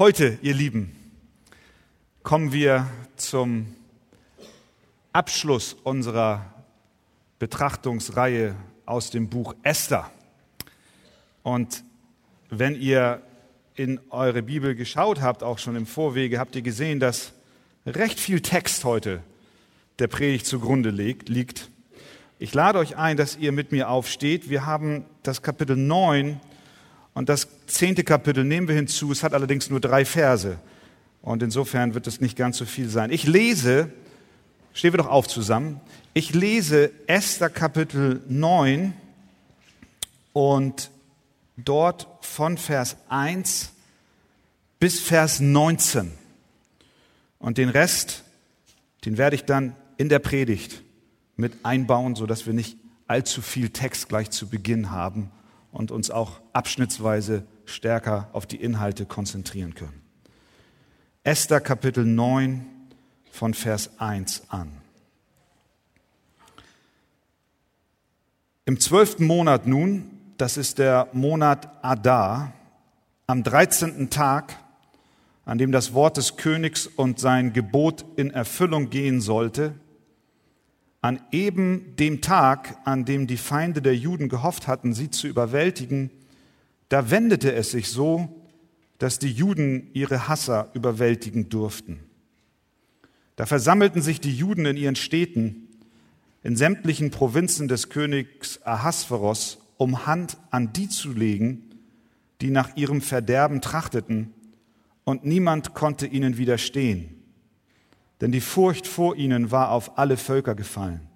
Heute, ihr Lieben, kommen wir zum Abschluss unserer Betrachtungsreihe aus dem Buch Esther. Und wenn ihr in eure Bibel geschaut habt, auch schon im Vorwege, habt ihr gesehen, dass recht viel Text heute der Predigt zugrunde liegt. Ich lade euch ein, dass ihr mit mir aufsteht. Wir haben das Kapitel 9 und das zehnte Kapitel nehmen wir hinzu. Es hat allerdings nur drei Verse. Und insofern wird es nicht ganz so viel sein. Ich lese, stehen wir doch auf zusammen. Ich lese Esther Kapitel 9 und dort von Vers 1 bis Vers 19. Und den Rest, den werde ich dann in der Predigt mit einbauen, sodass wir nicht allzu viel Text gleich zu Beginn haben und uns auch abschnittsweise stärker auf die Inhalte konzentrieren können. Esther Kapitel 9 von Vers 1 an. Im zwölften Monat nun, das ist der Monat Adar, am dreizehnten Tag an dem das Wort des Königs und sein Gebot in Erfüllung gehen sollte, an eben dem Tag, an dem die Feinde der Juden gehofft hatten, sie zu überwältigen, da wendete es sich so, dass die Juden ihre Hasser überwältigen durften. Da versammelten sich die Juden in ihren Städten, in sämtlichen Provinzen des Königs Ahasveros, um Hand an die zu legen, die nach ihrem Verderben trachteten und niemand konnte ihnen widerstehen, denn die Furcht vor ihnen war auf alle Völker gefallen.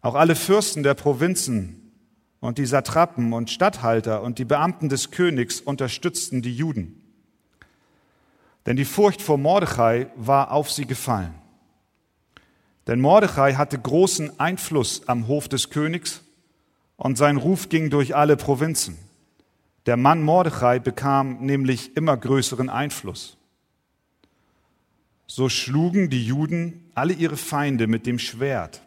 Auch alle Fürsten der Provinzen und die Satrapen und Statthalter und die Beamten des Königs unterstützten die Juden. Denn die Furcht vor Mordechai war auf sie gefallen. Denn Mordechai hatte großen Einfluss am Hof des Königs und sein Ruf ging durch alle Provinzen. Der Mann Mordechai bekam nämlich immer größeren Einfluss. So schlugen die Juden alle ihre Feinde mit dem Schwert.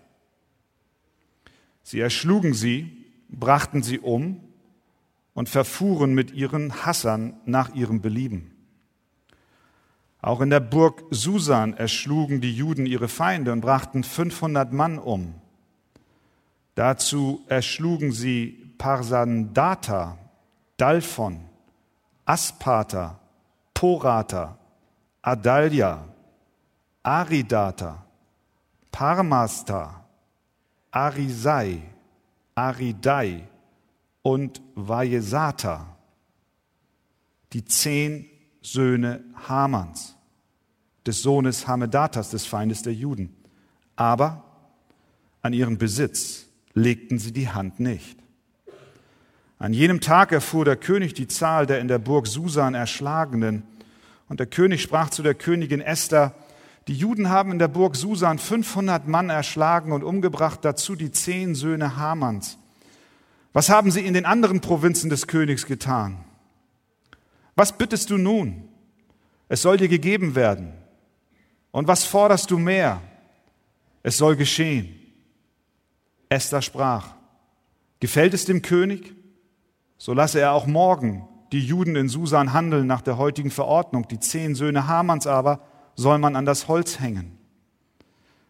Sie erschlugen sie, brachten sie um und verfuhren mit ihren Hassern nach ihrem Belieben. Auch in der Burg Susan erschlugen die Juden ihre Feinde und brachten 500 Mann um. Dazu erschlugen sie Parsandata, Dalphon, Aspata, Porata, Adalia, Aridata, Parmasta, Arisai, Aridai und Vajesata, die zehn Söhne Hamans, des Sohnes Hamedatas, des Feindes der Juden. Aber an ihren Besitz legten sie die Hand nicht. An jenem Tag erfuhr der König die Zahl der in der Burg Susan Erschlagenen. Und der König sprach zu der Königin Esther, die Juden haben in der Burg Susan 500 Mann erschlagen und umgebracht, dazu die zehn Söhne Hamans. Was haben sie in den anderen Provinzen des Königs getan? Was bittest du nun? Es soll dir gegeben werden. Und was forderst du mehr? Es soll geschehen. Esther sprach, gefällt es dem König? So lasse er auch morgen die Juden in Susan handeln nach der heutigen Verordnung. Die zehn Söhne Hamans aber soll man an das Holz hängen.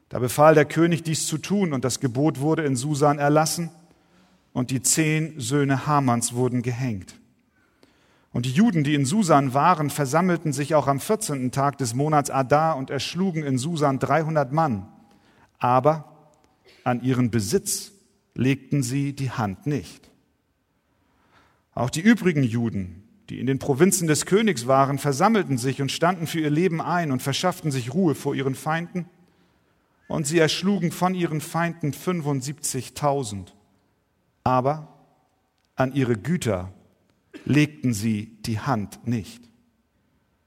Da befahl der König dies zu tun und das Gebot wurde in Susan erlassen und die zehn Söhne Hamans wurden gehängt. Und die Juden, die in Susan waren, versammelten sich auch am 14. Tag des Monats Adar und erschlugen in Susan 300 Mann. Aber an ihren Besitz legten sie die Hand nicht. Auch die übrigen Juden, die in den Provinzen des Königs waren, versammelten sich und standen für ihr Leben ein und verschafften sich Ruhe vor ihren Feinden. Und sie erschlugen von ihren Feinden 75.000. Aber an ihre Güter legten sie die Hand nicht.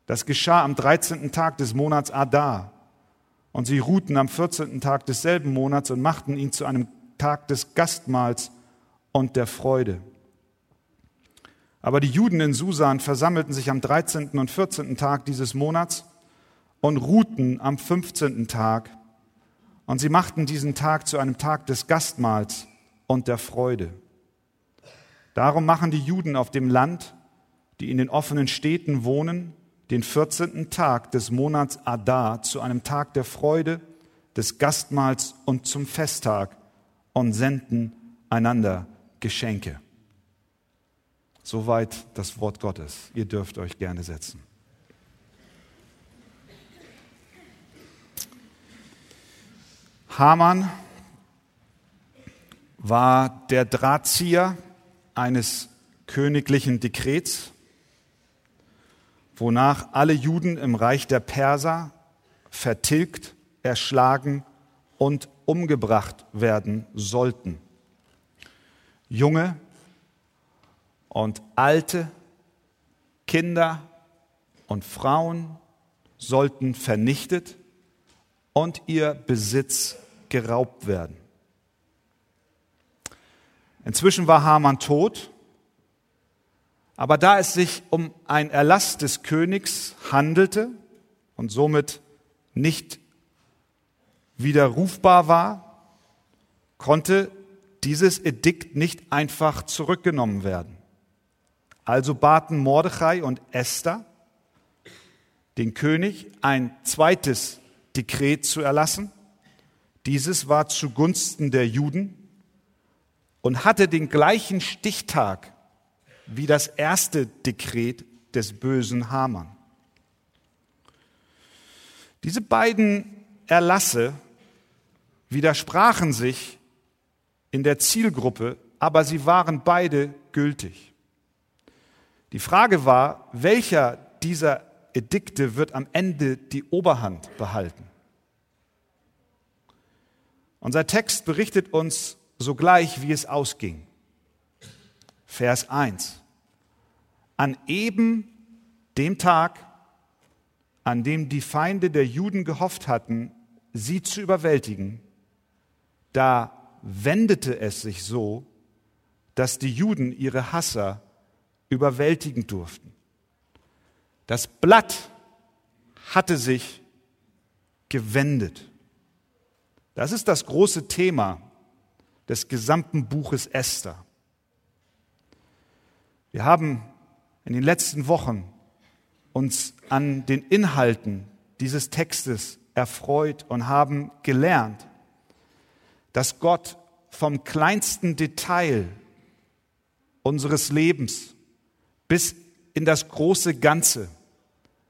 Das geschah am 13. Tag des Monats Adar. Und sie ruhten am 14. Tag desselben Monats und machten ihn zu einem Tag des Gastmahls und der Freude. Aber die Juden in Susan versammelten sich am 13. und 14. Tag dieses Monats und ruhten am 15. Tag. Und sie machten diesen Tag zu einem Tag des Gastmahls und der Freude. Darum machen die Juden auf dem Land die in den offenen Städten wohnen, den 14. Tag des Monats Adar zu einem Tag der Freude, des Gastmahls und zum Festtag und senden einander Geschenke. Soweit das Wort Gottes. Ihr dürft euch gerne setzen. Haman war der Drahtzieher eines königlichen Dekrets, wonach alle Juden im Reich der Perser vertilgt, erschlagen und umgebracht werden sollten. Junge und alte, Kinder und Frauen sollten vernichtet und ihr Besitz geraubt werden. Inzwischen war Haman tot, aber da es sich um ein Erlass des Königs handelte und somit nicht widerrufbar war, konnte dieses Edikt nicht einfach zurückgenommen werden. Also baten Mordechai und Esther den König, ein zweites Dekret zu erlassen. Dieses war zugunsten der Juden und hatte den gleichen Stichtag wie das erste Dekret des bösen Haman. Diese beiden Erlasse widersprachen sich in der Zielgruppe, aber sie waren beide gültig. Die Frage war, welcher dieser Edikte wird am Ende die Oberhand behalten? Unser Text berichtet uns sogleich, wie es ausging. Vers 1. An eben dem Tag, an dem die Feinde der Juden gehofft hatten, sie zu überwältigen, da wendete es sich so, dass die Juden ihre Hasser überwältigen durften. Das Blatt hatte sich gewendet. Das ist das große Thema des gesamten Buches Esther. Wir haben in den letzten Wochen uns an den Inhalten dieses Textes erfreut und haben gelernt, dass Gott vom kleinsten Detail unseres Lebens bis in das große Ganze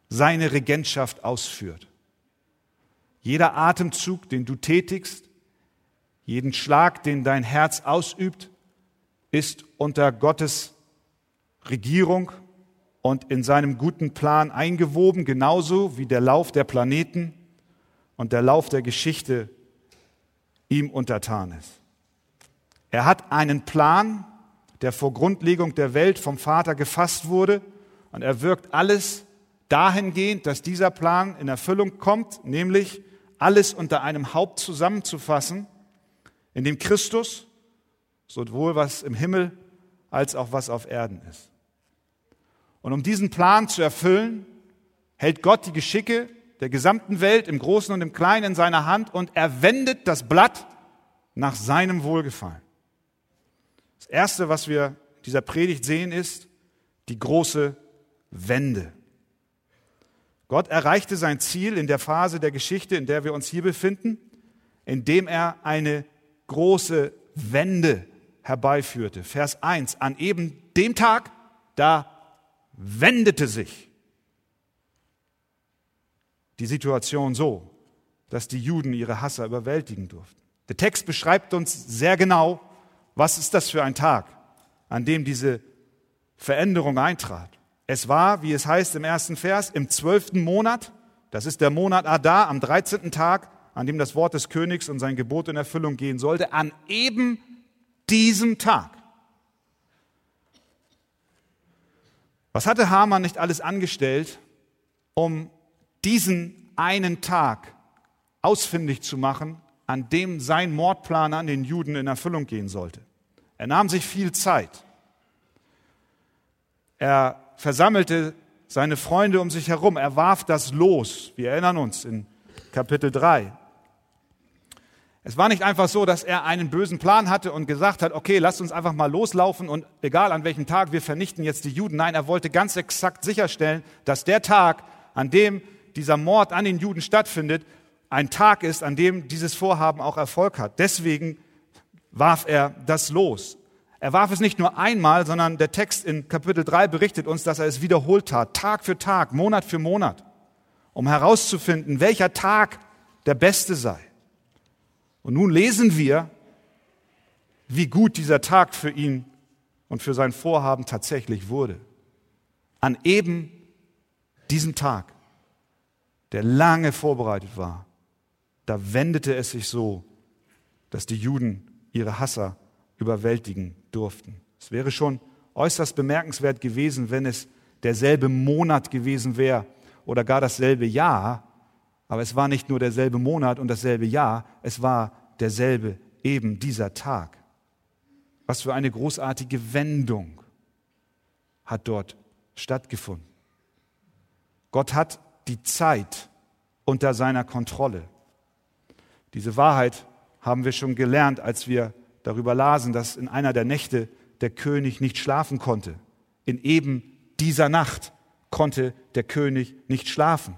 seine Regentschaft ausführt. Jeder Atemzug, den du tätigst, jeden Schlag, den dein Herz ausübt, ist unter Gottes Regierung und in seinem guten Plan eingewoben, genauso wie der Lauf der Planeten und der Lauf der Geschichte ihm untertan ist. Er hat einen Plan, der vor Grundlegung der Welt vom Vater gefasst wurde, und er wirkt alles dahingehend, dass dieser Plan in Erfüllung kommt, nämlich alles unter einem Haupt zusammenzufassen, in dem Christus, sowohl was im Himmel als auch was auf Erden ist. Und um diesen Plan zu erfüllen, hält Gott die Geschicke der gesamten Welt im Großen und im Kleinen in seiner Hand und er wendet das Blatt nach seinem Wohlgefallen. Das Erste, was wir in dieser Predigt sehen, ist die große Wende. Gott erreichte sein Ziel in der Phase der Geschichte, in der wir uns hier befinden, indem er eine große Wende herbeiführte. Vers 1. An eben dem Tag, da wendete sich die Situation so, dass die Juden ihre Hasser überwältigen durften. Der Text beschreibt uns sehr genau, was ist das für ein Tag, an dem diese Veränderung eintrat. Es war, wie es heißt im ersten Vers, im zwölften Monat, das ist der Monat Adar, am dreizehnten Tag, an dem das Wort des Königs und sein Gebot in Erfüllung gehen sollte, an eben diesem Tag. Was hatte Haman nicht alles angestellt, um diesen einen Tag ausfindig zu machen, an dem sein Mordplan an den Juden in Erfüllung gehen sollte? Er nahm sich viel Zeit. Er versammelte seine Freunde um sich herum. Er warf das los. Wir erinnern uns in Kapitel 3. Es war nicht einfach so, dass er einen bösen Plan hatte und gesagt hat, okay, lasst uns einfach mal loslaufen und egal an welchem Tag, wir vernichten jetzt die Juden. Nein, er wollte ganz exakt sicherstellen, dass der Tag, an dem dieser Mord an den Juden stattfindet, ein Tag ist, an dem dieses Vorhaben auch Erfolg hat. Deswegen warf er das los. Er warf es nicht nur einmal, sondern der Text in Kapitel 3 berichtet uns, dass er es wiederholt tat, Tag für Tag, Monat für Monat, um herauszufinden, welcher Tag der beste sei. Und nun lesen wir, wie gut dieser Tag für ihn und für sein Vorhaben tatsächlich wurde. An eben diesem Tag, der lange vorbereitet war, da wendete es sich so, dass die Juden ihre Hasser überwältigen durften. Es wäre schon äußerst bemerkenswert gewesen, wenn es derselbe Monat gewesen wäre oder gar dasselbe Jahr. Aber es war nicht nur derselbe Monat und dasselbe Jahr, es war derselbe eben dieser Tag. Was für eine großartige Wendung hat dort stattgefunden. Gott hat die Zeit unter seiner Kontrolle. Diese Wahrheit haben wir schon gelernt, als wir darüber lasen, dass in einer der Nächte der König nicht schlafen konnte. In eben dieser Nacht konnte der König nicht schlafen.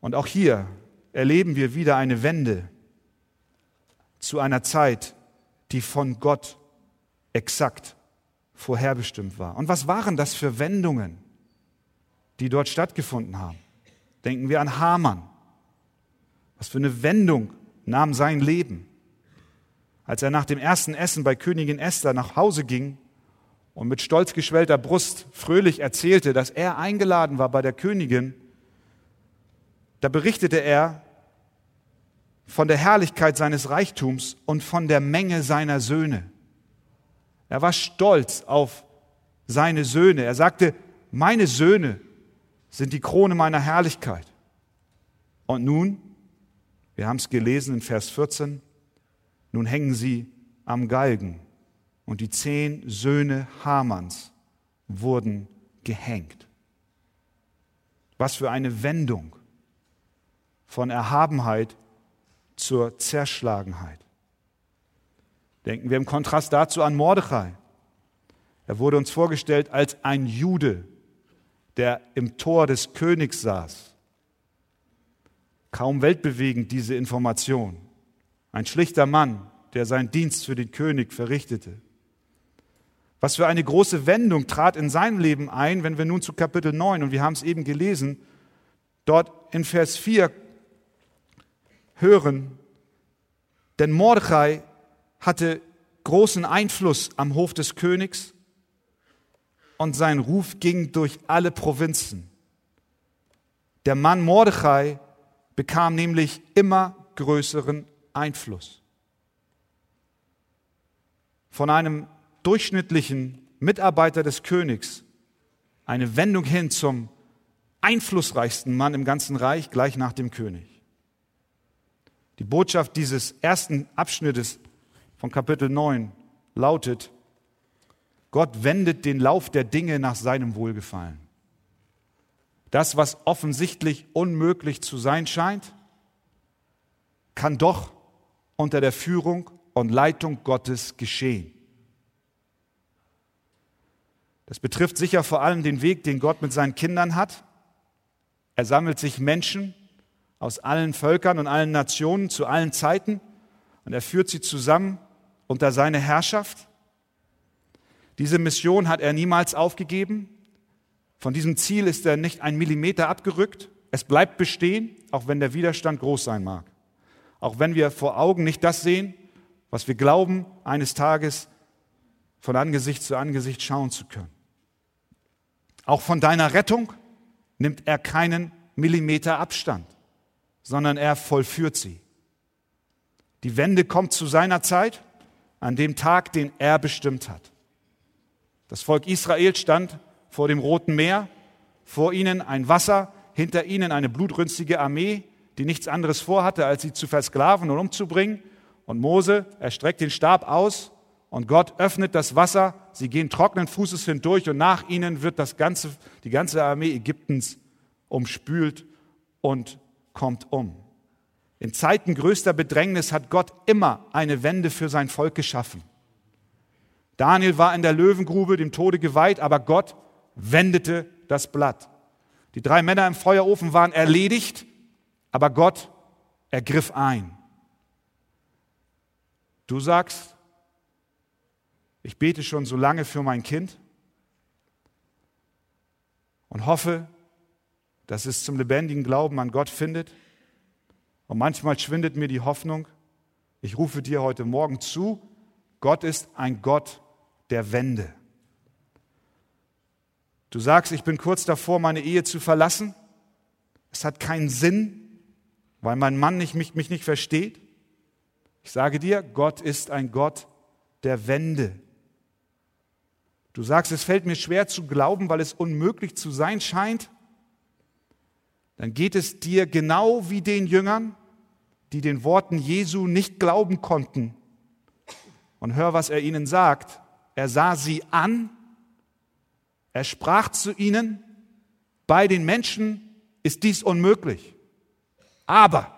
Und auch hier erleben wir wieder eine Wende zu einer Zeit, die von Gott exakt vorherbestimmt war. Und was waren das für Wendungen, die dort stattgefunden haben? Denken wir an Haman. Was für eine Wendung nahm sein Leben. Als er nach dem ersten Essen bei Königin Esther nach Hause ging und mit stolz geschwellter Brust fröhlich erzählte, dass er eingeladen war bei der Königin, da berichtete er von der Herrlichkeit seines Reichtums und von der Menge seiner Söhne. Er war stolz auf seine Söhne. Er sagte, meine Söhne sind die Krone meiner Herrlichkeit. Und nun wir haben es gelesen in Vers 14. Nun hängen sie am Galgen und die zehn Söhne Hamans wurden gehängt. Was für eine Wendung von Erhabenheit zur Zerschlagenheit. Denken wir im Kontrast dazu an Mordechai. Er wurde uns vorgestellt als ein Jude, der im Tor des Königs saß Kaum weltbewegend diese Information. Ein schlichter Mann, der seinen Dienst für den König verrichtete. Was für eine große Wendung trat in seinem Leben ein, wenn wir nun zu Kapitel 9, und wir haben es eben gelesen, dort in Vers 4 hören, denn Mordechai hatte großen Einfluss am Hof des Königs und sein Ruf ging durch alle Provinzen. Der Mann Mordechai bekam nämlich immer größeren Einfluss. Von einem durchschnittlichen Mitarbeiter des Königs eine Wendung hin zum einflussreichsten Mann im ganzen Reich gleich nach dem König. Die Botschaft dieses ersten Abschnittes von Kapitel 9 lautet, Gott wendet den Lauf der Dinge nach seinem Wohlgefallen. Das, was offensichtlich unmöglich zu sein scheint, kann doch unter der Führung und Leitung Gottes geschehen. Das betrifft sicher vor allem den Weg, den Gott mit seinen Kindern hat. Er sammelt sich Menschen aus allen Völkern und allen Nationen zu allen Zeiten und er führt sie zusammen unter seine Herrschaft. Diese Mission hat er niemals aufgegeben. Von diesem Ziel ist er nicht ein Millimeter abgerückt. Es bleibt bestehen, auch wenn der Widerstand groß sein mag. Auch wenn wir vor Augen nicht das sehen, was wir glauben, eines Tages von Angesicht zu Angesicht schauen zu können. Auch von deiner Rettung nimmt er keinen Millimeter Abstand, sondern er vollführt sie. Die Wende kommt zu seiner Zeit, an dem Tag, den er bestimmt hat. Das Volk Israel stand vor dem Roten Meer, vor ihnen ein Wasser, hinter ihnen eine blutrünstige Armee, die nichts anderes vorhatte, als sie zu versklaven und umzubringen. Und Mose, er streckt den Stab aus und Gott öffnet das Wasser. Sie gehen trockenen Fußes hindurch und nach ihnen wird das ganze, die ganze Armee Ägyptens umspült und kommt um. In Zeiten größter Bedrängnis hat Gott immer eine Wende für sein Volk geschaffen. Daniel war in der Löwengrube dem Tode geweiht, aber Gott wendete das Blatt. Die drei Männer im Feuerofen waren erledigt, aber Gott ergriff ein. Du sagst, ich bete schon so lange für mein Kind und hoffe, dass es zum lebendigen Glauben an Gott findet. Und manchmal schwindet mir die Hoffnung. Ich rufe dir heute Morgen zu, Gott ist ein Gott der Wende. Du sagst, ich bin kurz davor, meine Ehe zu verlassen. Es hat keinen Sinn, weil mein Mann nicht, mich, mich nicht versteht. Ich sage dir, Gott ist ein Gott der Wende. Du sagst, es fällt mir schwer zu glauben, weil es unmöglich zu sein scheint. Dann geht es dir genau wie den Jüngern, die den Worten Jesu nicht glauben konnten. Und hör, was er ihnen sagt. Er sah sie an, er sprach zu ihnen, bei den Menschen ist dies unmöglich, aber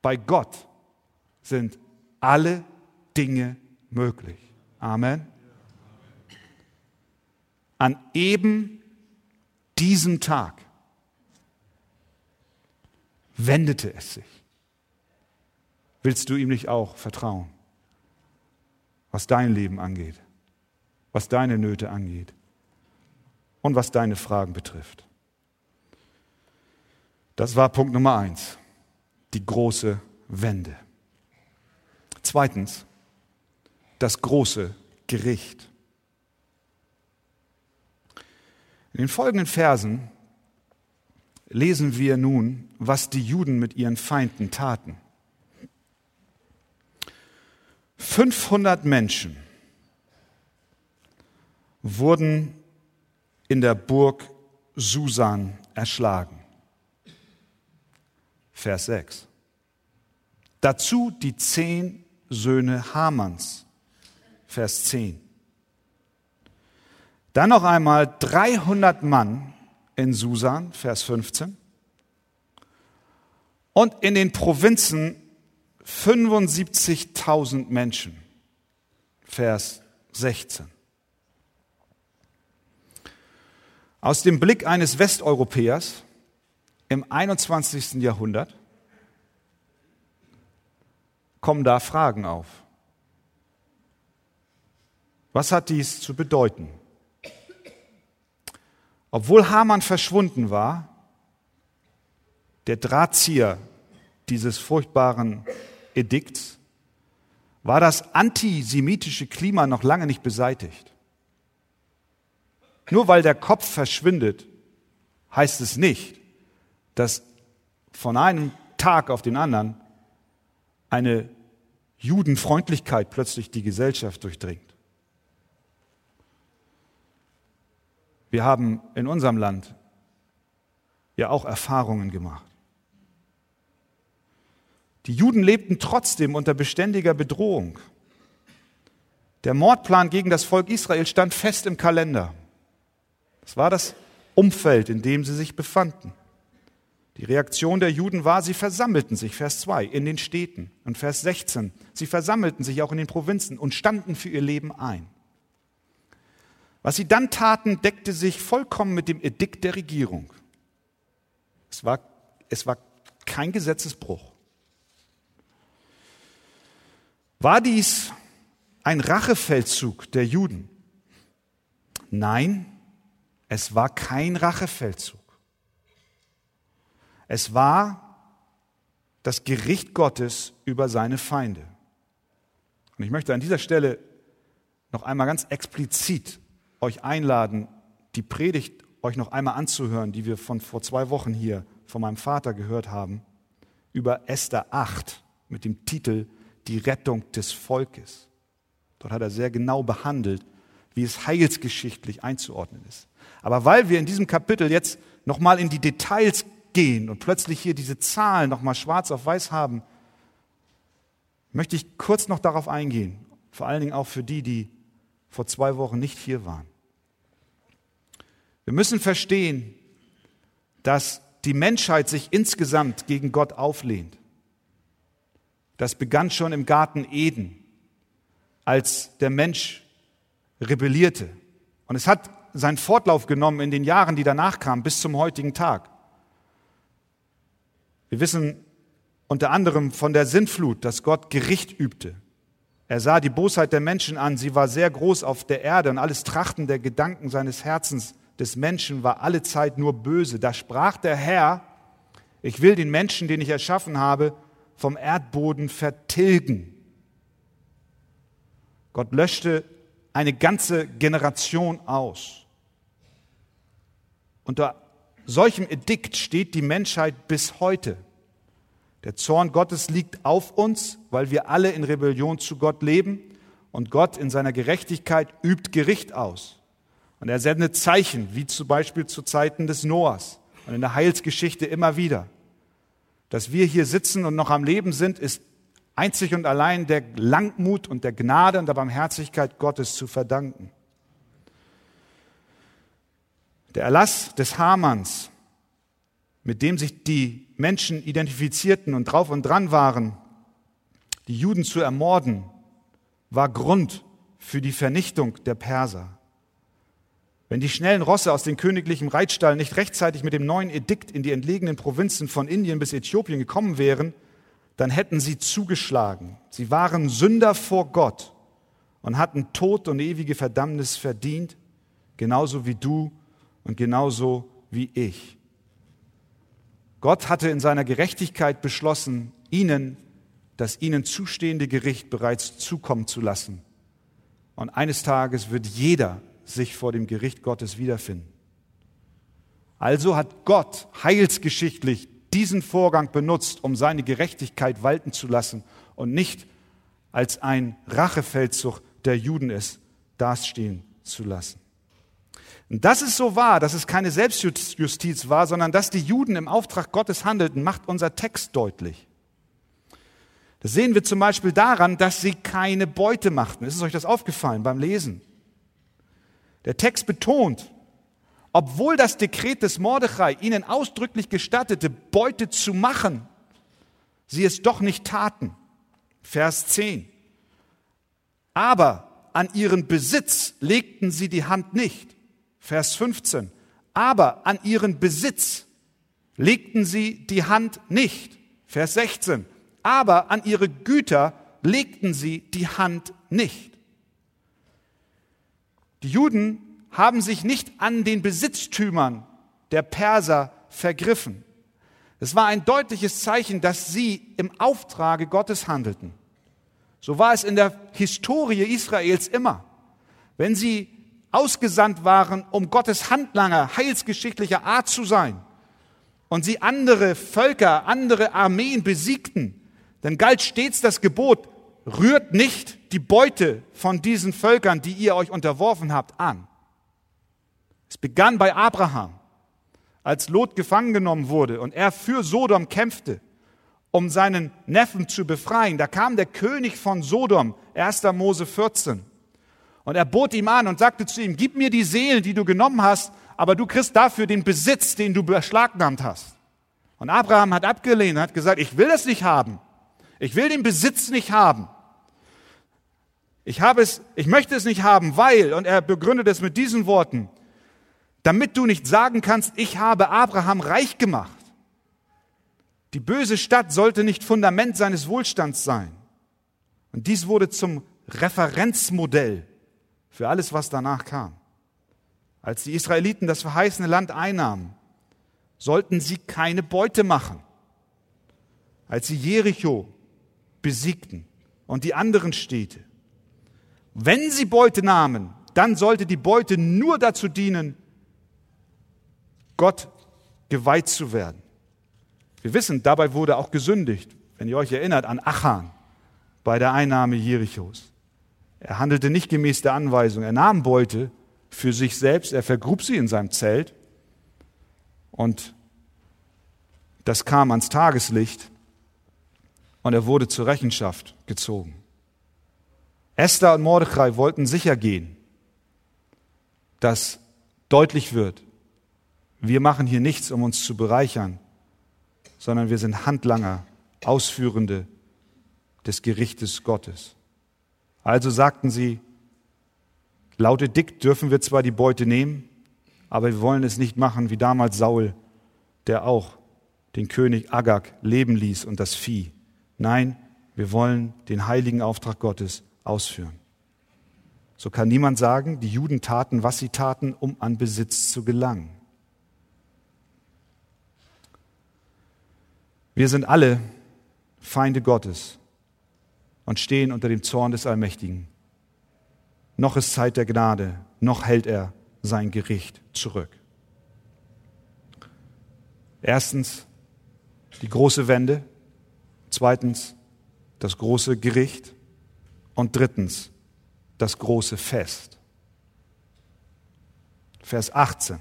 bei Gott sind alle Dinge möglich. Amen. An eben diesem Tag wendete es sich. Willst du ihm nicht auch vertrauen? was dein Leben angeht, was deine Nöte angeht und was deine Fragen betrifft. Das war Punkt Nummer eins, die große Wende. Zweitens, das große Gericht. In den folgenden Versen lesen wir nun, was die Juden mit ihren Feinden taten. 500 Menschen wurden in der Burg Susan erschlagen. Vers 6. Dazu die zehn Söhne Hamans. Vers 10. Dann noch einmal 300 Mann in Susan, Vers 15. Und in den Provinzen 75.000 Menschen. Vers 16. Aus dem Blick eines Westeuropäers im 21. Jahrhundert kommen da Fragen auf. Was hat dies zu bedeuten? Obwohl Hamann verschwunden war, der Drahtzieher dieses furchtbaren Edikts war das antisemitische Klima noch lange nicht beseitigt. Nur weil der Kopf verschwindet, heißt es nicht, dass von einem Tag auf den anderen eine Judenfreundlichkeit plötzlich die Gesellschaft durchdringt. Wir haben in unserem Land ja auch Erfahrungen gemacht. Die Juden lebten trotzdem unter beständiger Bedrohung. Der Mordplan gegen das Volk Israel stand fest im Kalender. Das war das Umfeld, in dem sie sich befanden. Die Reaktion der Juden war, sie versammelten sich, Vers 2, in den Städten. Und Vers 16, sie versammelten sich auch in den Provinzen und standen für ihr Leben ein. Was sie dann taten, deckte sich vollkommen mit dem Edikt der Regierung. Es war, es war kein Gesetzesbruch. War dies ein Rachefeldzug der Juden? Nein, es war kein Rachefeldzug. Es war das Gericht Gottes über seine Feinde. Und ich möchte an dieser Stelle noch einmal ganz explizit euch einladen, die Predigt euch noch einmal anzuhören, die wir von vor zwei Wochen hier von meinem Vater gehört haben, über Esther 8 mit dem Titel die Rettung des Volkes. Dort hat er sehr genau behandelt, wie es heilsgeschichtlich einzuordnen ist. Aber weil wir in diesem Kapitel jetzt nochmal in die Details gehen und plötzlich hier diese Zahlen nochmal schwarz auf weiß haben, möchte ich kurz noch darauf eingehen. Vor allen Dingen auch für die, die vor zwei Wochen nicht hier waren. Wir müssen verstehen, dass die Menschheit sich insgesamt gegen Gott auflehnt. Das begann schon im Garten Eden, als der Mensch rebellierte. Und es hat seinen Fortlauf genommen in den Jahren, die danach kamen, bis zum heutigen Tag. Wir wissen unter anderem von der Sintflut, dass Gott Gericht übte. Er sah die Bosheit der Menschen an, sie war sehr groß auf der Erde und alles Trachten der Gedanken seines Herzens des Menschen war alle Zeit nur böse. Da sprach der Herr, ich will den Menschen, den ich erschaffen habe, vom Erdboden vertilgen. Gott löschte eine ganze Generation aus. Unter solchem Edikt steht die Menschheit bis heute. Der Zorn Gottes liegt auf uns, weil wir alle in Rebellion zu Gott leben und Gott in seiner Gerechtigkeit übt Gericht aus. Und er sendet Zeichen, wie zum Beispiel zu Zeiten des Noahs und in der Heilsgeschichte immer wieder. Dass wir hier sitzen und noch am Leben sind, ist einzig und allein der Langmut und der Gnade und der Barmherzigkeit Gottes zu verdanken. Der Erlass des Hamanns, mit dem sich die Menschen identifizierten und drauf und dran waren, die Juden zu ermorden, war Grund für die Vernichtung der Perser. Wenn die schnellen Rosse aus dem königlichen Reitstall nicht rechtzeitig mit dem neuen Edikt in die entlegenen Provinzen von Indien bis Äthiopien gekommen wären, dann hätten sie zugeschlagen. Sie waren Sünder vor Gott und hatten Tod und ewige Verdammnis verdient, genauso wie du und genauso wie ich. Gott hatte in seiner Gerechtigkeit beschlossen, ihnen das ihnen zustehende Gericht bereits zukommen zu lassen. Und eines Tages wird jeder sich vor dem Gericht Gottes wiederfinden. Also hat Gott heilsgeschichtlich diesen Vorgang benutzt, um seine Gerechtigkeit walten zu lassen und nicht als ein Rachefeldzug der Juden es dastehen zu lassen. Und dass es so war, dass es keine Selbstjustiz war, sondern dass die Juden im Auftrag Gottes handelten, macht unser Text deutlich. Das sehen wir zum Beispiel daran, dass sie keine Beute machten. Ist euch das aufgefallen beim Lesen? Der Text betont, obwohl das Dekret des Mordechai ihnen ausdrücklich gestattete, Beute zu machen, sie es doch nicht taten. Vers 10. Aber an ihren Besitz legten sie die Hand nicht. Vers 15. Aber an ihren Besitz legten sie die Hand nicht. Vers 16. Aber an ihre Güter legten sie die Hand nicht. Die Juden haben sich nicht an den Besitztümern der Perser vergriffen. Es war ein deutliches Zeichen, dass sie im Auftrage Gottes handelten. So war es in der Historie Israels immer. Wenn sie ausgesandt waren, um Gottes Handlanger heilsgeschichtlicher Art zu sein, und sie andere Völker, andere Armeen besiegten, dann galt stets das Gebot, rührt nicht die Beute von diesen Völkern, die ihr euch unterworfen habt, an. Es begann bei Abraham, als Lot gefangen genommen wurde und er für Sodom kämpfte, um seinen Neffen zu befreien. Da kam der König von Sodom, 1. Mose 14. Und er bot ihm an und sagte zu ihm, gib mir die Seelen, die du genommen hast, aber du kriegst dafür den Besitz, den du beschlagnahmt hast. Und Abraham hat abgelehnt, hat gesagt, ich will das nicht haben. Ich will den Besitz nicht haben. Ich habe es, ich möchte es nicht haben, weil, und er begründet es mit diesen Worten, damit du nicht sagen kannst, ich habe Abraham reich gemacht. Die böse Stadt sollte nicht Fundament seines Wohlstands sein. Und dies wurde zum Referenzmodell für alles, was danach kam. Als die Israeliten das verheißene Land einnahmen, sollten sie keine Beute machen. Als sie Jericho besiegten und die anderen Städte. Wenn sie Beute nahmen, dann sollte die Beute nur dazu dienen, Gott geweiht zu werden. Wir wissen, dabei wurde auch gesündigt, wenn ihr euch erinnert an Achan bei der Einnahme Jerichos. Er handelte nicht gemäß der Anweisung. Er nahm Beute für sich selbst, er vergrub sie in seinem Zelt und das kam ans Tageslicht und er wurde zur Rechenschaft gezogen. Esther und Mordechai wollten sicher gehen, dass deutlich wird, wir machen hier nichts, um uns zu bereichern, sondern wir sind Handlanger, Ausführende des Gerichtes Gottes. Also sagten sie, laute Dick dürfen wir zwar die Beute nehmen, aber wir wollen es nicht machen wie damals Saul, der auch den König Agag leben ließ und das Vieh. Nein, wir wollen den heiligen Auftrag Gottes ausführen. So kann niemand sagen, die Juden taten, was sie taten, um an Besitz zu gelangen. Wir sind alle Feinde Gottes und stehen unter dem Zorn des Allmächtigen. Noch ist Zeit der Gnade, noch hält er sein Gericht zurück. Erstens die große Wende, zweitens das große Gericht und drittens das große Fest. Vers 18.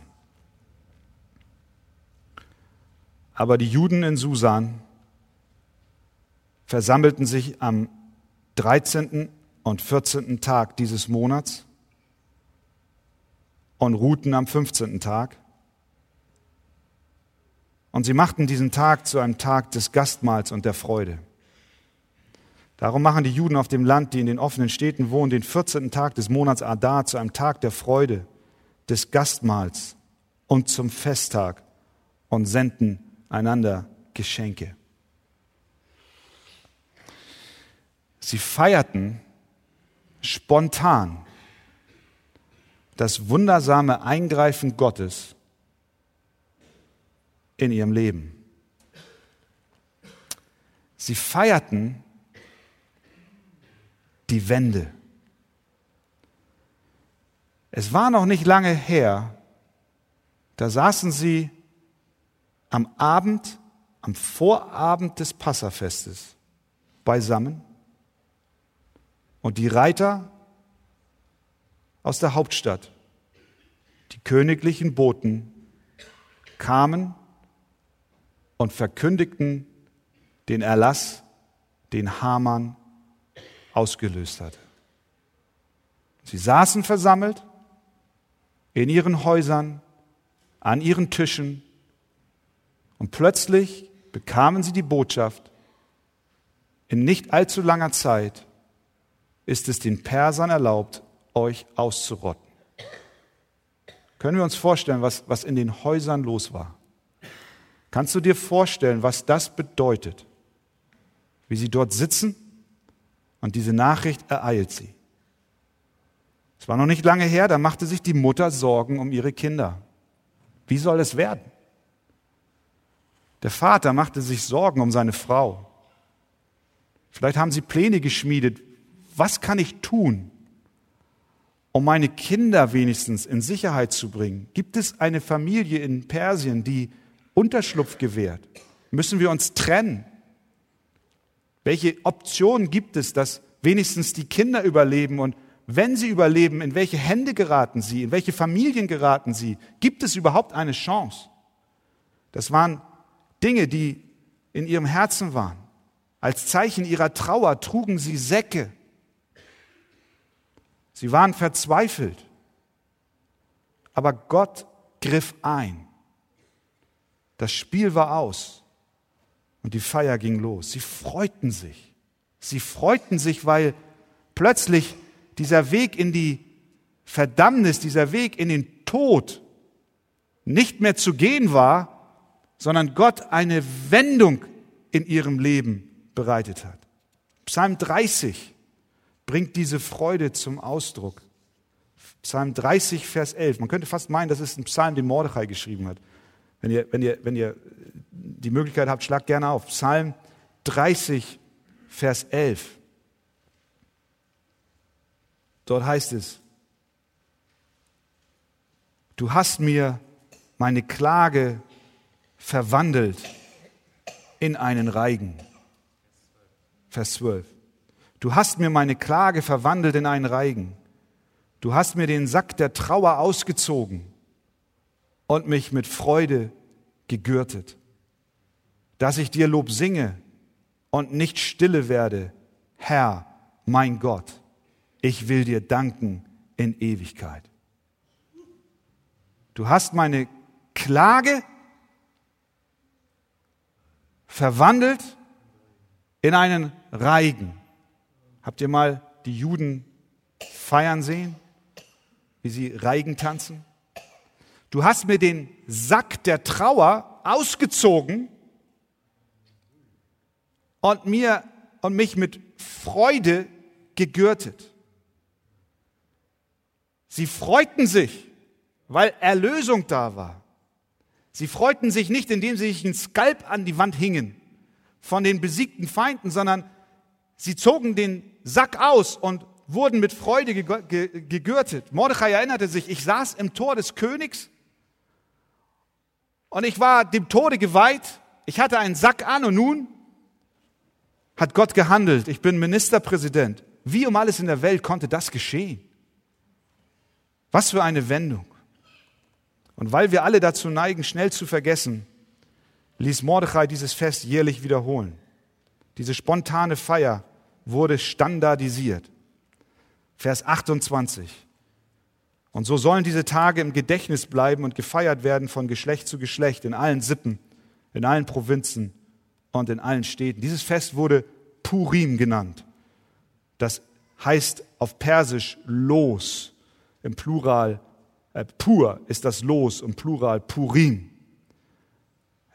Aber die Juden in Susan versammelten sich am 13. und 14. Tag dieses Monats und ruhten am 15. Tag. Und sie machten diesen Tag zu einem Tag des Gastmahls und der Freude. Darum machen die Juden auf dem Land, die in den offenen Städten wohnen, den 14. Tag des Monats Adar zu einem Tag der Freude, des Gastmahls und zum Festtag und senden einander Geschenke. Sie feierten spontan das wundersame Eingreifen Gottes in ihrem Leben. Sie feierten die Wende. Es war noch nicht lange her, da saßen sie am Abend, am Vorabend des Passafestes beisammen und die Reiter aus der Hauptstadt, die königlichen Boten, kamen und verkündigten den Erlass, den Haman ausgelöst hatte. Sie saßen versammelt in ihren Häusern, an ihren Tischen und plötzlich bekamen sie die Botschaft, in nicht allzu langer Zeit ist es den Persern erlaubt, euch auszurotten. Können wir uns vorstellen, was, was in den Häusern los war? Kannst du dir vorstellen, was das bedeutet? Wie sie dort sitzen und diese Nachricht ereilt sie. Es war noch nicht lange her, da machte sich die Mutter Sorgen um ihre Kinder. Wie soll es werden? Der Vater machte sich Sorgen um seine Frau. Vielleicht haben sie Pläne geschmiedet. Was kann ich tun, um meine Kinder wenigstens in Sicherheit zu bringen? Gibt es eine Familie in Persien, die Unterschlupf gewährt? Müssen wir uns trennen? Welche Optionen gibt es, dass wenigstens die Kinder überleben und wenn sie überleben, in welche Hände geraten sie, in welche Familien geraten sie? Gibt es überhaupt eine Chance? Das waren Dinge, die in ihrem Herzen waren. Als Zeichen ihrer Trauer trugen sie Säcke. Sie waren verzweifelt. Aber Gott griff ein. Das Spiel war aus. Und die Feier ging los. Sie freuten sich. Sie freuten sich, weil plötzlich dieser Weg in die Verdammnis, dieser Weg in den Tod nicht mehr zu gehen war, sondern Gott eine Wendung in ihrem Leben bereitet hat. Psalm 30 bringt diese Freude zum Ausdruck. Psalm 30, Vers 11. Man könnte fast meinen, das ist ein Psalm, den Mordechai geschrieben hat. Wenn ihr, wenn ihr, wenn ihr die Möglichkeit habt, schlagt gerne auf. Psalm 30, Vers 11. Dort heißt es, du hast mir meine Klage verwandelt in einen Reigen. Vers 12. Du hast mir meine Klage verwandelt in einen Reigen. Du hast mir den Sack der Trauer ausgezogen und mich mit Freude gegürtet, dass ich dir Lob singe und nicht stille werde, Herr, mein Gott, ich will dir danken in Ewigkeit. Du hast meine Klage verwandelt in einen Reigen. Habt ihr mal die Juden feiern sehen, wie sie Reigen tanzen? Du hast mir den Sack der Trauer ausgezogen und mir und mich mit Freude gegürtet. Sie freuten sich, weil Erlösung da war. Sie freuten sich nicht, indem sie sich ein Skalp an die Wand hingen von den besiegten Feinden, sondern sie zogen den Sack aus und wurden mit Freude gegürtet. Mordechai erinnerte sich, ich saß im Tor des Königs und ich war dem Tode geweiht. Ich hatte einen Sack an und nun hat Gott gehandelt. Ich bin Ministerpräsident. Wie um alles in der Welt konnte das geschehen? Was für eine Wendung. Und weil wir alle dazu neigen, schnell zu vergessen, ließ Mordechai dieses Fest jährlich wiederholen. Diese spontane Feier wurde standardisiert. Vers 28. Und so sollen diese Tage im Gedächtnis bleiben und gefeiert werden von Geschlecht zu Geschlecht in allen Sippen, in allen Provinzen und in allen Städten. Dieses Fest wurde Purim genannt. Das heißt auf Persisch Los, im Plural äh, Pur ist das Los, im Plural Purim.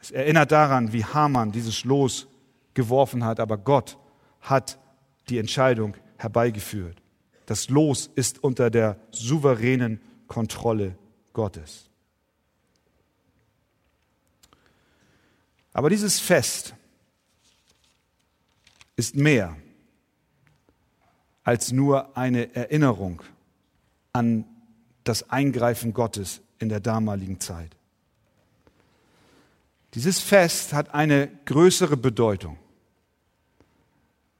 Es erinnert daran, wie Haman dieses Los geworfen hat, aber Gott hat die Entscheidung herbeigeführt. Das Los ist unter der souveränen Kontrolle Gottes. Aber dieses Fest ist mehr als nur eine Erinnerung an das Eingreifen Gottes in der damaligen Zeit. Dieses Fest hat eine größere Bedeutung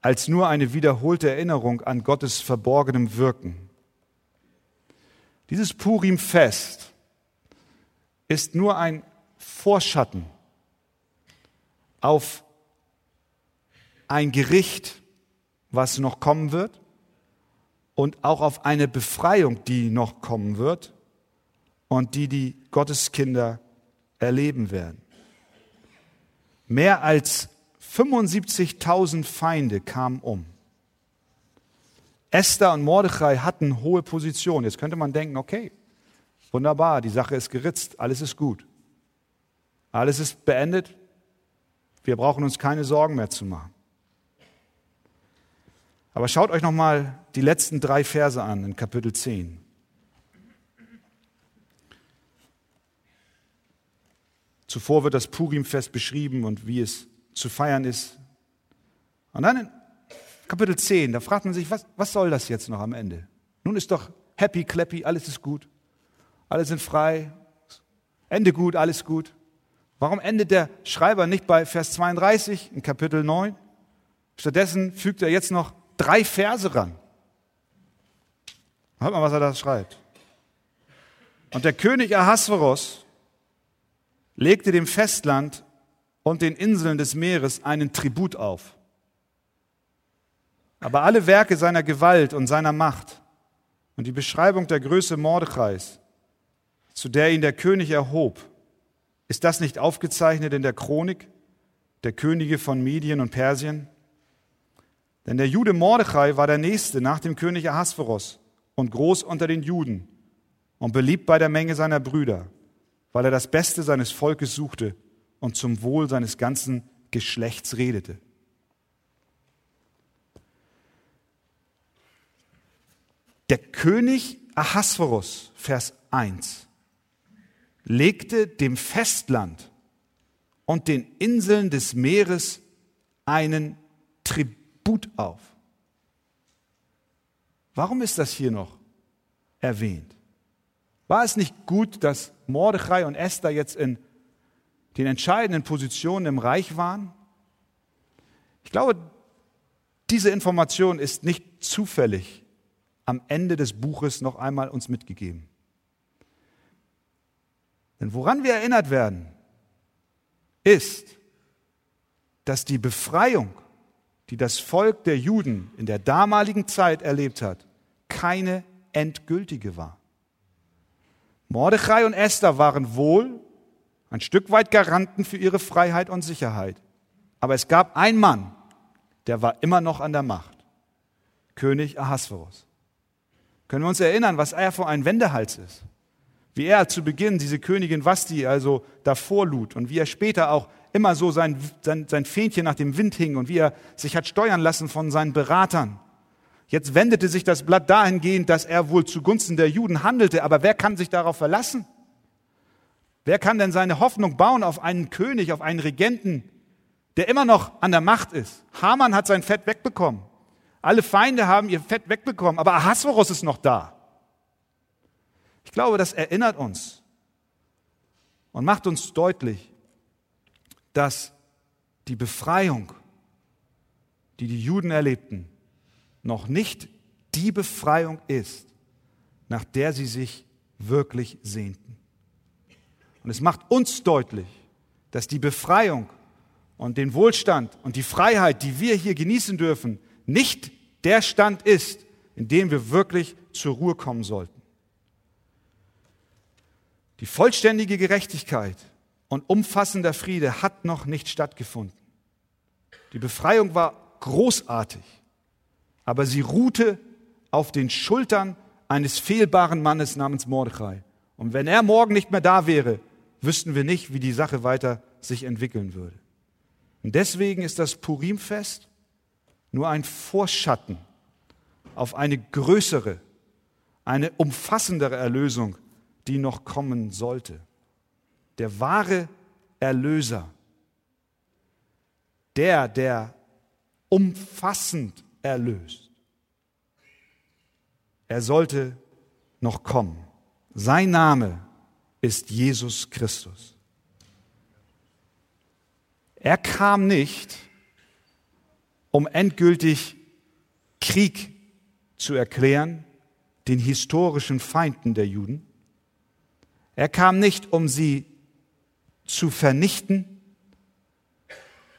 als nur eine wiederholte Erinnerung an Gottes verborgenem Wirken. Dieses Purim-Fest ist nur ein Vorschatten auf ein Gericht, was noch kommen wird und auch auf eine Befreiung, die noch kommen wird und die die Gotteskinder erleben werden. Mehr als 75.000 Feinde kamen um. Esther und Mordechai hatten hohe Positionen. Jetzt könnte man denken, okay, wunderbar, die Sache ist geritzt, alles ist gut. Alles ist beendet. Wir brauchen uns keine Sorgen mehr zu machen. Aber schaut euch nochmal die letzten drei Verse an in Kapitel 10. Zuvor wird das Purimfest beschrieben und wie es zu feiern ist. Und dann in Kapitel 10, da fragt man sich, was, was soll das jetzt noch am Ende? Nun ist doch happy, clappy, alles ist gut. Alle sind frei. Ende gut, alles gut. Warum endet der Schreiber nicht bei Vers 32 in Kapitel 9? Stattdessen fügt er jetzt noch drei Verse ran. Hört mal, was er da schreibt. Und der König Ahasveros legte dem Festland und den Inseln des Meeres einen Tribut auf. Aber alle Werke seiner Gewalt und seiner Macht und die Beschreibung der Größe Mordechais, zu der ihn der König erhob, ist das nicht aufgezeichnet in der Chronik der Könige von Medien und Persien? Denn der Jude Mordechai war der Nächste nach dem König Ahasveros und groß unter den Juden und beliebt bei der Menge seiner Brüder, weil er das Beste seines Volkes suchte und zum Wohl seines ganzen Geschlechts redete. Der König Ahasverus, Vers 1, legte dem Festland und den Inseln des Meeres einen Tribut auf. Warum ist das hier noch erwähnt? War es nicht gut, dass Mordechai und Esther jetzt in den entscheidenden Positionen im Reich waren? Ich glaube, diese Information ist nicht zufällig am Ende des Buches noch einmal uns mitgegeben. Denn woran wir erinnert werden, ist, dass die Befreiung die das Volk der Juden in der damaligen Zeit erlebt hat, keine endgültige war. Mordechai und Esther waren wohl ein Stück weit Garanten für ihre Freiheit und Sicherheit. Aber es gab einen Mann, der war immer noch an der Macht. König Ahasverus. Können wir uns erinnern, was er für ein Wendehals ist? Wie er zu Beginn diese Königin Vasti also davor lud und wie er später auch immer so sein, sein, sein Fähnchen nach dem Wind hing und wie er sich hat steuern lassen von seinen Beratern. Jetzt wendete sich das Blatt dahingehend, dass er wohl zugunsten der Juden handelte, aber wer kann sich darauf verlassen? Wer kann denn seine Hoffnung bauen auf einen König, auf einen Regenten, der immer noch an der Macht ist? Haman hat sein Fett wegbekommen. Alle Feinde haben ihr Fett wegbekommen, aber Ahasverus ist noch da. Ich glaube, das erinnert uns und macht uns deutlich, dass die Befreiung, die die Juden erlebten, noch nicht die Befreiung ist, nach der sie sich wirklich sehnten. Und es macht uns deutlich, dass die Befreiung und den Wohlstand und die Freiheit, die wir hier genießen dürfen, nicht der Stand ist, in dem wir wirklich zur Ruhe kommen sollten. Die vollständige Gerechtigkeit und umfassender Friede hat noch nicht stattgefunden. Die Befreiung war großartig, aber sie ruhte auf den Schultern eines fehlbaren Mannes namens Mordechai. Und wenn er morgen nicht mehr da wäre, wüssten wir nicht, wie die Sache weiter sich entwickeln würde. Und deswegen ist das Purimfest nur ein Vorschatten auf eine größere, eine umfassendere Erlösung, die noch kommen sollte. Der wahre Erlöser, der, der umfassend erlöst, er sollte noch kommen. Sein Name ist Jesus Christus. Er kam nicht, um endgültig Krieg zu erklären, den historischen Feinden der Juden. Er kam nicht, um sie zu vernichten.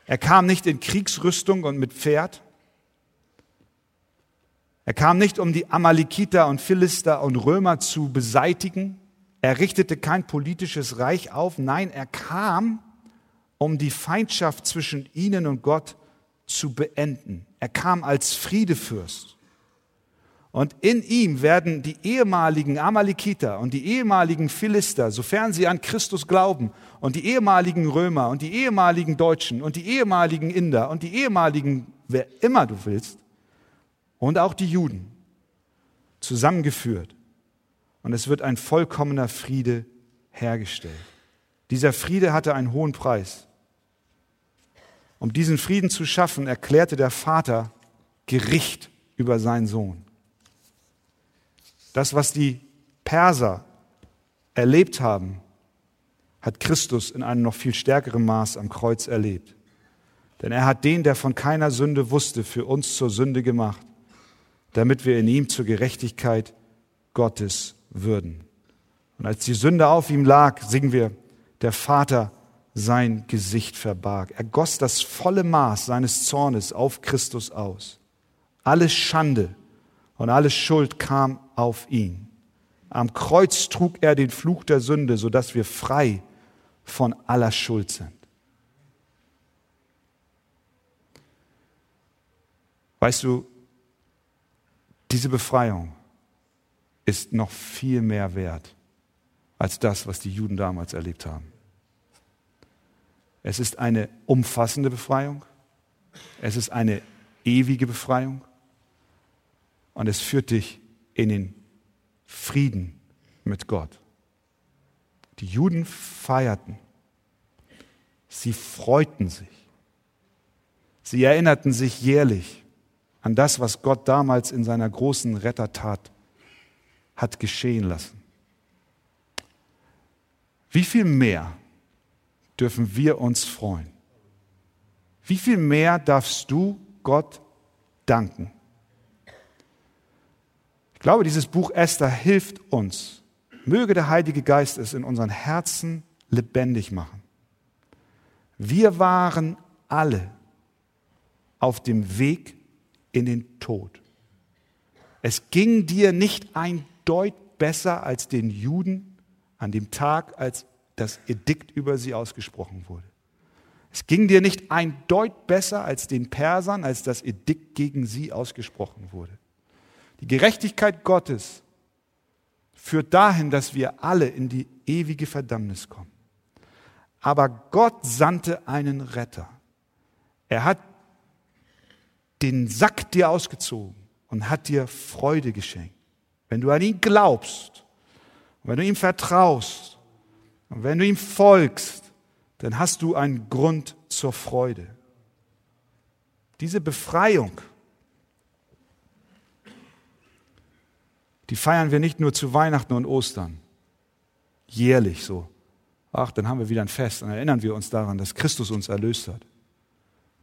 Er kam nicht in Kriegsrüstung und mit Pferd. Er kam nicht, um die Amalekiter und Philister und Römer zu beseitigen. Er richtete kein politisches Reich auf. Nein, er kam, um die Feindschaft zwischen ihnen und Gott zu beenden. Er kam als Friedefürst. Und in ihm werden die ehemaligen Amalekiter und die ehemaligen Philister, sofern sie an Christus glauben, und die ehemaligen Römer und die ehemaligen Deutschen und die ehemaligen Inder und die ehemaligen, wer immer du willst, und auch die Juden zusammengeführt. Und es wird ein vollkommener Friede hergestellt. Dieser Friede hatte einen hohen Preis. Um diesen Frieden zu schaffen, erklärte der Vater Gericht über seinen Sohn. Das, was die Perser erlebt haben, hat Christus in einem noch viel stärkeren Maß am Kreuz erlebt. Denn er hat den, der von keiner Sünde wusste, für uns zur Sünde gemacht, damit wir in ihm zur Gerechtigkeit Gottes würden. Und als die Sünde auf ihm lag, singen wir, der Vater sein Gesicht verbarg. Er goss das volle Maß seines Zornes auf Christus aus. Alle Schande und alle Schuld kam auf ihn. Am Kreuz trug er den Fluch der Sünde, sodass wir frei von aller Schuld sind. Weißt du, diese Befreiung ist noch viel mehr wert als das, was die Juden damals erlebt haben. Es ist eine umfassende Befreiung, es ist eine ewige Befreiung und es führt dich in den Frieden mit Gott. Die Juden feierten, sie freuten sich, sie erinnerten sich jährlich an das, was Gott damals in seiner großen Rettertat hat geschehen lassen. Wie viel mehr dürfen wir uns freuen? Wie viel mehr darfst du Gott danken? Ich glaube, dieses Buch Esther hilft uns. Möge der Heilige Geist es in unseren Herzen lebendig machen. Wir waren alle auf dem Weg in den Tod. Es ging dir nicht ein Deut besser als den Juden an dem Tag, als das Edikt über sie ausgesprochen wurde. Es ging dir nicht ein Deut besser als den Persern, als das Edikt gegen sie ausgesprochen wurde. Die Gerechtigkeit Gottes führt dahin, dass wir alle in die ewige Verdammnis kommen. Aber Gott sandte einen Retter. Er hat den Sack dir ausgezogen und hat dir Freude geschenkt. Wenn du an ihn glaubst, wenn du ihm vertraust und wenn du ihm folgst, dann hast du einen Grund zur Freude. Diese Befreiung, die feiern wir nicht nur zu Weihnachten und Ostern, jährlich so. Ach, dann haben wir wieder ein Fest und erinnern wir uns daran, dass Christus uns erlöst hat.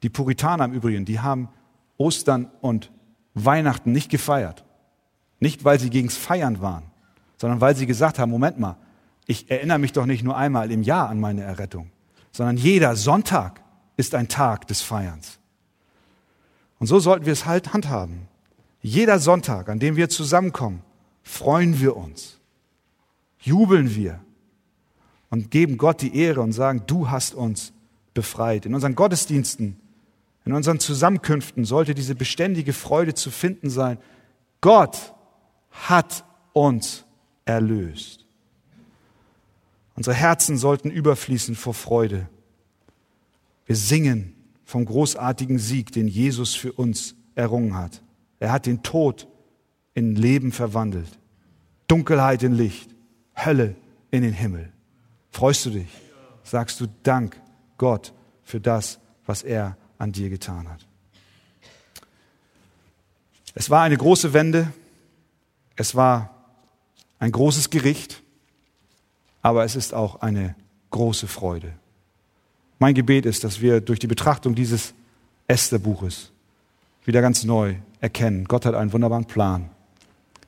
Die Puritaner im Übrigen, die haben Ostern und Weihnachten nicht gefeiert. Nicht, weil sie gegens Feiern waren, sondern weil sie gesagt haben, Moment mal, ich erinnere mich doch nicht nur einmal im Jahr an meine Errettung sondern jeder Sonntag ist ein Tag des Feierns. Und so sollten wir es halt handhaben. Jeder Sonntag, an dem wir zusammenkommen, freuen wir uns, jubeln wir und geben Gott die Ehre und sagen, du hast uns befreit. In unseren Gottesdiensten, in unseren Zusammenkünften sollte diese beständige Freude zu finden sein. Gott hat uns erlöst. Unsere Herzen sollten überfließen vor Freude. Wir singen vom großartigen Sieg, den Jesus für uns errungen hat. Er hat den Tod in Leben verwandelt, Dunkelheit in Licht, Hölle in den Himmel. Freust du dich? Sagst du Dank Gott für das, was er an dir getan hat. Es war eine große Wende. Es war ein großes Gericht aber es ist auch eine große Freude. Mein Gebet ist, dass wir durch die Betrachtung dieses Esther-Buches wieder ganz neu erkennen, Gott hat einen wunderbaren Plan.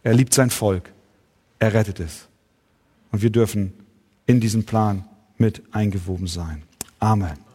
Er liebt sein Volk. Er rettet es. Und wir dürfen in diesen Plan mit eingewoben sein. Amen.